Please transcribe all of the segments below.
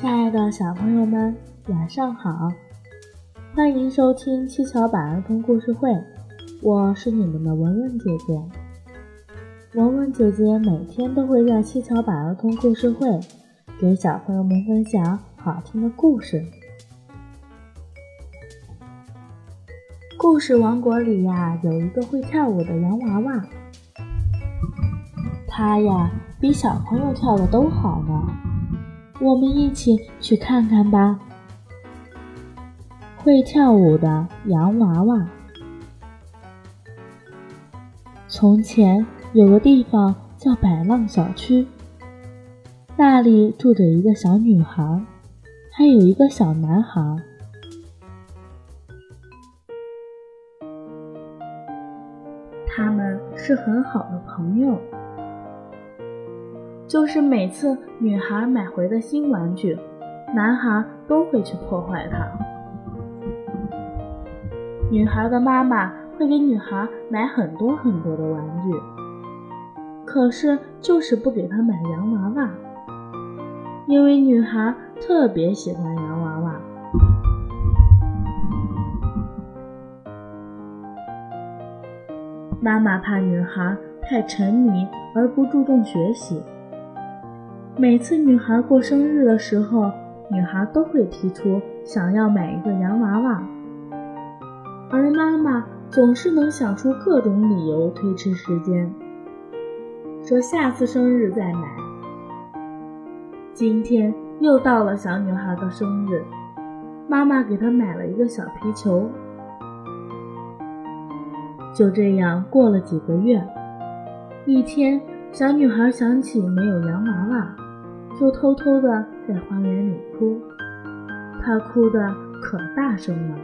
亲爱的小朋友们，晚上好！欢迎收听七巧板儿童故事会，我是你们的文文姐姐。文文姐姐每天都会在七巧板儿童故事会给小朋友们分享好听的故事。故事王国里呀，有一个会跳舞的洋娃娃，他呀比小朋友跳的都好呢。我们一起去看看吧。会跳舞的洋娃娃。从前有个地方叫百浪小区，那里住着一个小女孩，还有一个小男孩，他们是很好的朋友。就是每次女孩买回的新玩具，男孩都会去破坏它。女孩的妈妈会给女孩买很多很多的玩具，可是就是不给她买洋娃娃，因为女孩特别喜欢洋娃娃。妈妈怕女孩太沉迷而不注重学习。每次女孩过生日的时候，女孩都会提出想要买一个洋娃娃，而妈妈总是能想出各种理由推迟时间，说下次生日再买。今天又到了小女孩的生日，妈妈给她买了一个小皮球。就这样过了几个月，一天，小女孩想起没有洋娃娃。就偷偷的在花园里哭，他哭的可大声了。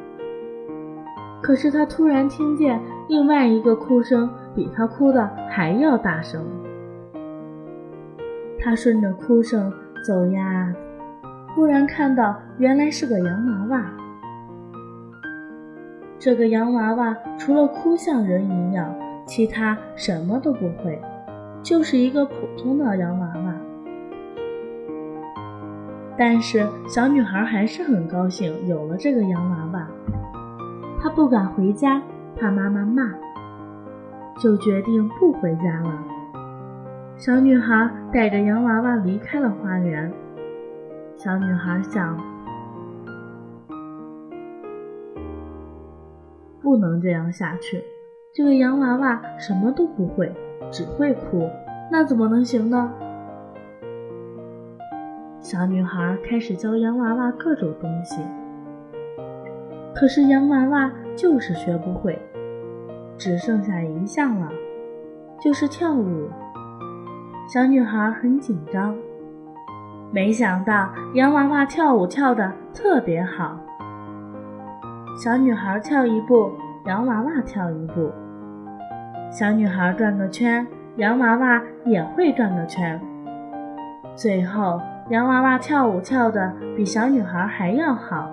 可是他突然听见另外一个哭声比他哭的还要大声。他顺着哭声走呀，忽然看到原来是个洋娃娃。这个洋娃娃除了哭像人一样，其他什么都不会，就是一个普通的洋娃娃。但是小女孩还是很高兴，有了这个洋娃娃。她不敢回家，怕妈妈骂，就决定不回家了。小女孩带着洋娃娃离开了花园。小女孩想，不能这样下去。这个洋娃娃什么都不会，只会哭，那怎么能行呢？小女孩开始教洋娃娃各种东西，可是洋娃娃就是学不会，只剩下一项了，就是跳舞。小女孩很紧张，没想到洋娃娃跳舞跳得特别好。小女孩跳一步，洋娃娃跳一步；小女孩转个圈，洋娃娃也会转个圈。最后。洋娃娃跳舞跳的比小女孩还要好。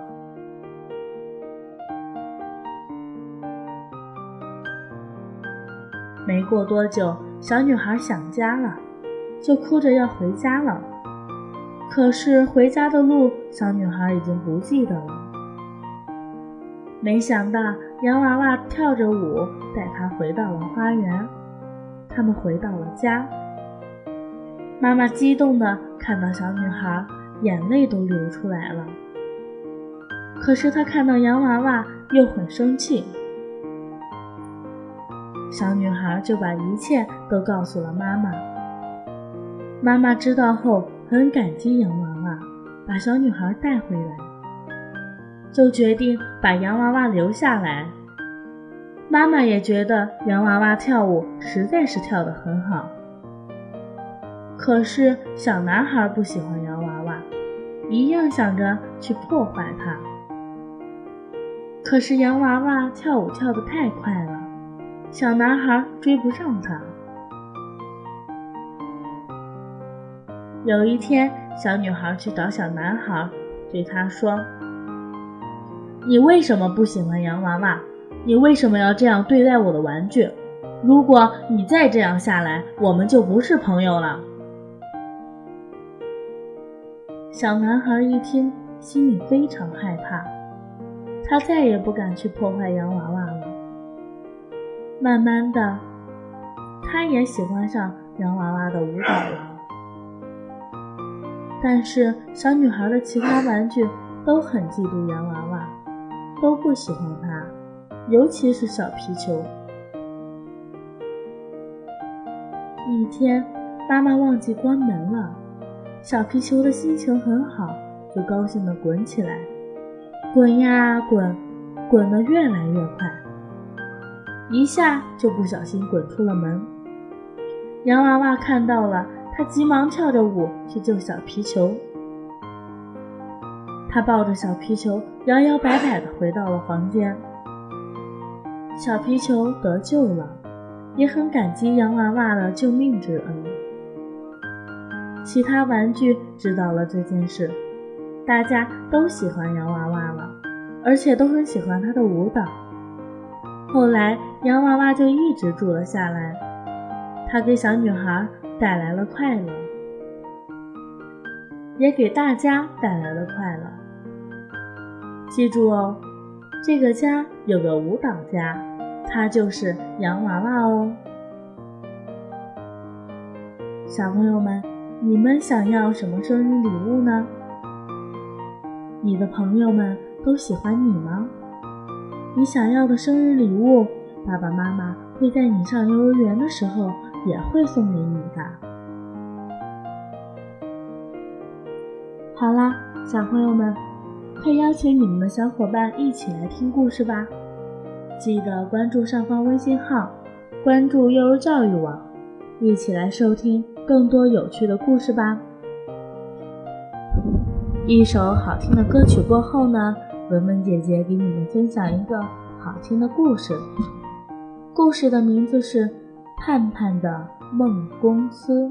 没过多久，小女孩想家了，就哭着要回家了。可是回家的路，小女孩已经不记得了。没想到，洋娃娃跳着舞带她回到了花园。他们回到了家。妈妈激动的看到小女孩，眼泪都流出来了。可是她看到洋娃娃，又很生气。小女孩就把一切都告诉了妈妈。妈妈知道后很感激洋娃娃，把小女孩带回来，就决定把洋娃娃留下来。妈妈也觉得洋娃娃跳舞实在是跳得很好。可是小男孩不喜欢洋娃娃，一样想着去破坏它。可是洋娃娃跳舞跳得太快了，小男孩追不上它。有一天，小女孩去找小男孩，对他说：“你为什么不喜欢洋娃娃？你为什么要这样对待我的玩具？如果你再这样下来，我们就不是朋友了。”小男孩一听，心里非常害怕，他再也不敢去破坏洋娃娃了。慢慢的，他也喜欢上洋娃娃的舞蹈了。但是，小女孩的其他玩具都很嫉妒洋娃娃，都不喜欢它，尤其是小皮球。一天，妈妈忘记关门了，小皮球的心情很好，就高兴地滚起来，滚呀滚，滚得越来越快，一下就不小心滚出了门。洋娃娃看到了。他急忙跳着舞去救小皮球，他抱着小皮球摇摇摆摆地回到了房间。小皮球得救了，也很感激洋娃娃的救命之恩。其他玩具知道了这件事，大家都喜欢洋娃娃了，而且都很喜欢她的舞蹈。后来，洋娃娃就一直住了下来，她给小女孩。带来了快乐，也给大家带来了快乐。记住哦，这个家有个舞蹈家，他就是洋娃娃哦。小朋友们，你们想要什么生日礼物呢？你的朋友们都喜欢你吗？你想要的生日礼物，爸爸妈妈会在你上幼儿园的时候。也会送给你的。好啦，小朋友们，快邀请你们的小伙伴一起来听故事吧！记得关注上方微信号，关注幼儿教育网，一起来收听更多有趣的故事吧。一首好听的歌曲过后呢，文文姐姐给你们分享一个好听的故事，故事的名字是。盼盼的梦公司。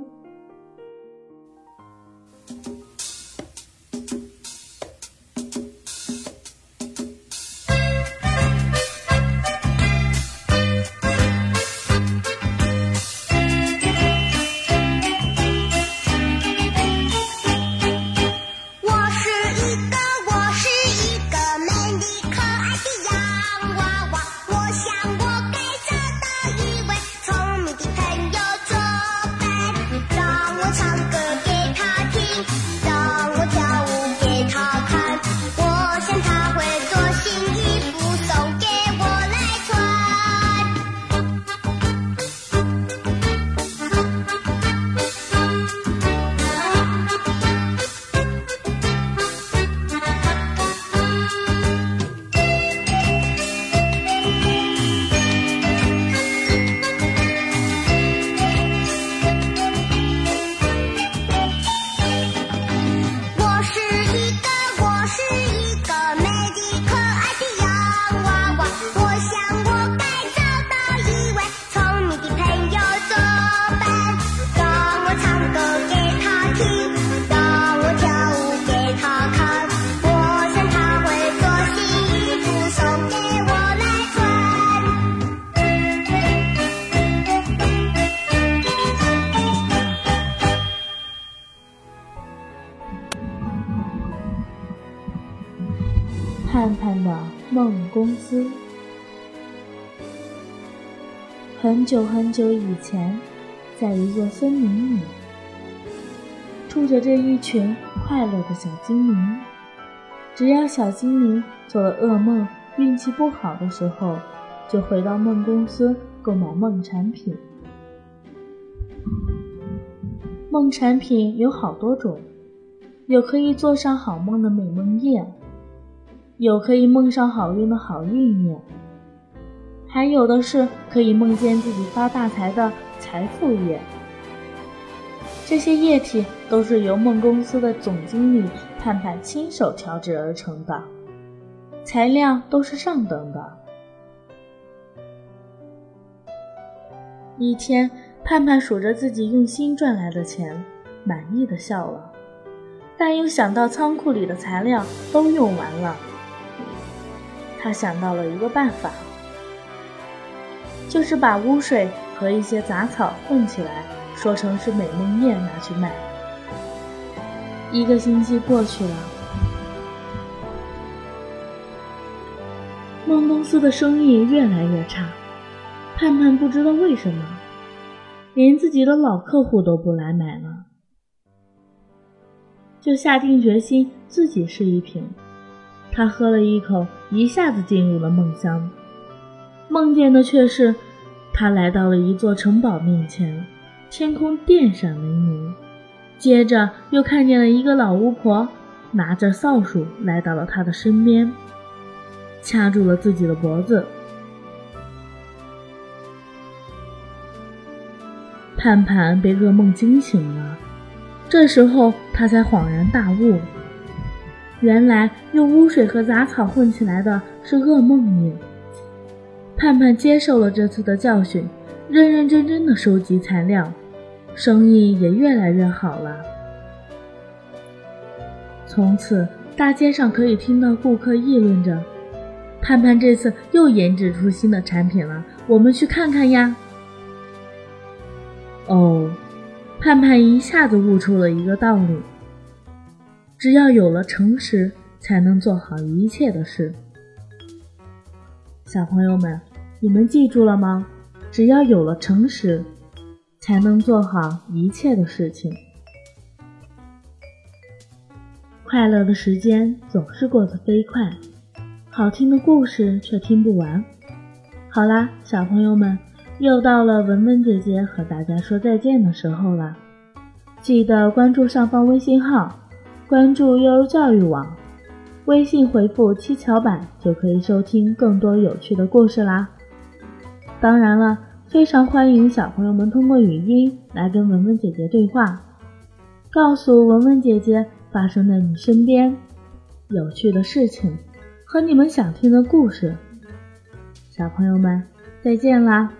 盼盼的梦公司。很久很久以前，在一座森林里，住着这一群快乐的小精灵。只要小精灵做了噩梦、运气不好的时候，就回到梦公司购买梦产品。梦产品有好多种，有可以做上好梦的美梦液。有可以梦上好运的好运液，还有的是可以梦见自己发大财的财富液。这些液体都是由梦公司的总经理盼盼亲手调制而成的，材料都是上等的。一天，盼盼数着自己用心赚来的钱，满意的笑了，但又想到仓库里的材料都用完了。他想到了一个办法，就是把污水和一些杂草混起来，说成是美梦液拿去卖。一个星期过去了，梦公司的生意越来越差。盼盼不知道为什么，连自己的老客户都不来买了，就下定决心自己试一瓶。他喝了一口，一下子进入了梦乡，梦见的却是他来到了一座城堡面前，天空电闪雷鸣。接着又看见了一个老巫婆，拿着扫帚来到了他的身边，掐住了自己的脖子。盼盼被噩梦惊醒了，这时候他才恍然大悟，原来用污水和杂草混起来的是噩梦泥。盼盼接受了这次的教训，认认真真的收集材料。生意也越来越好了。从此，大街上可以听到顾客议论着：“盼盼这次又研制出新的产品了，我们去看看呀！”哦，盼盼一下子悟出了一个道理：只要有了诚实，才能做好一切的事。小朋友们，你们记住了吗？只要有了诚实。才能做好一切的事情。快乐的时间总是过得飞快，好听的故事却听不完。好啦，小朋友们，又到了文文姐姐和大家说再见的时候了。记得关注上方微信号，关注幼儿教育网，微信回复“七巧板”就可以收听更多有趣的故事啦。当然了。非常欢迎小朋友们通过语音来跟文文姐姐对话，告诉文文姐姐发生在你身边有趣的事情和你们想听的故事。小朋友们，再见啦！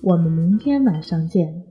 我们明天晚上见。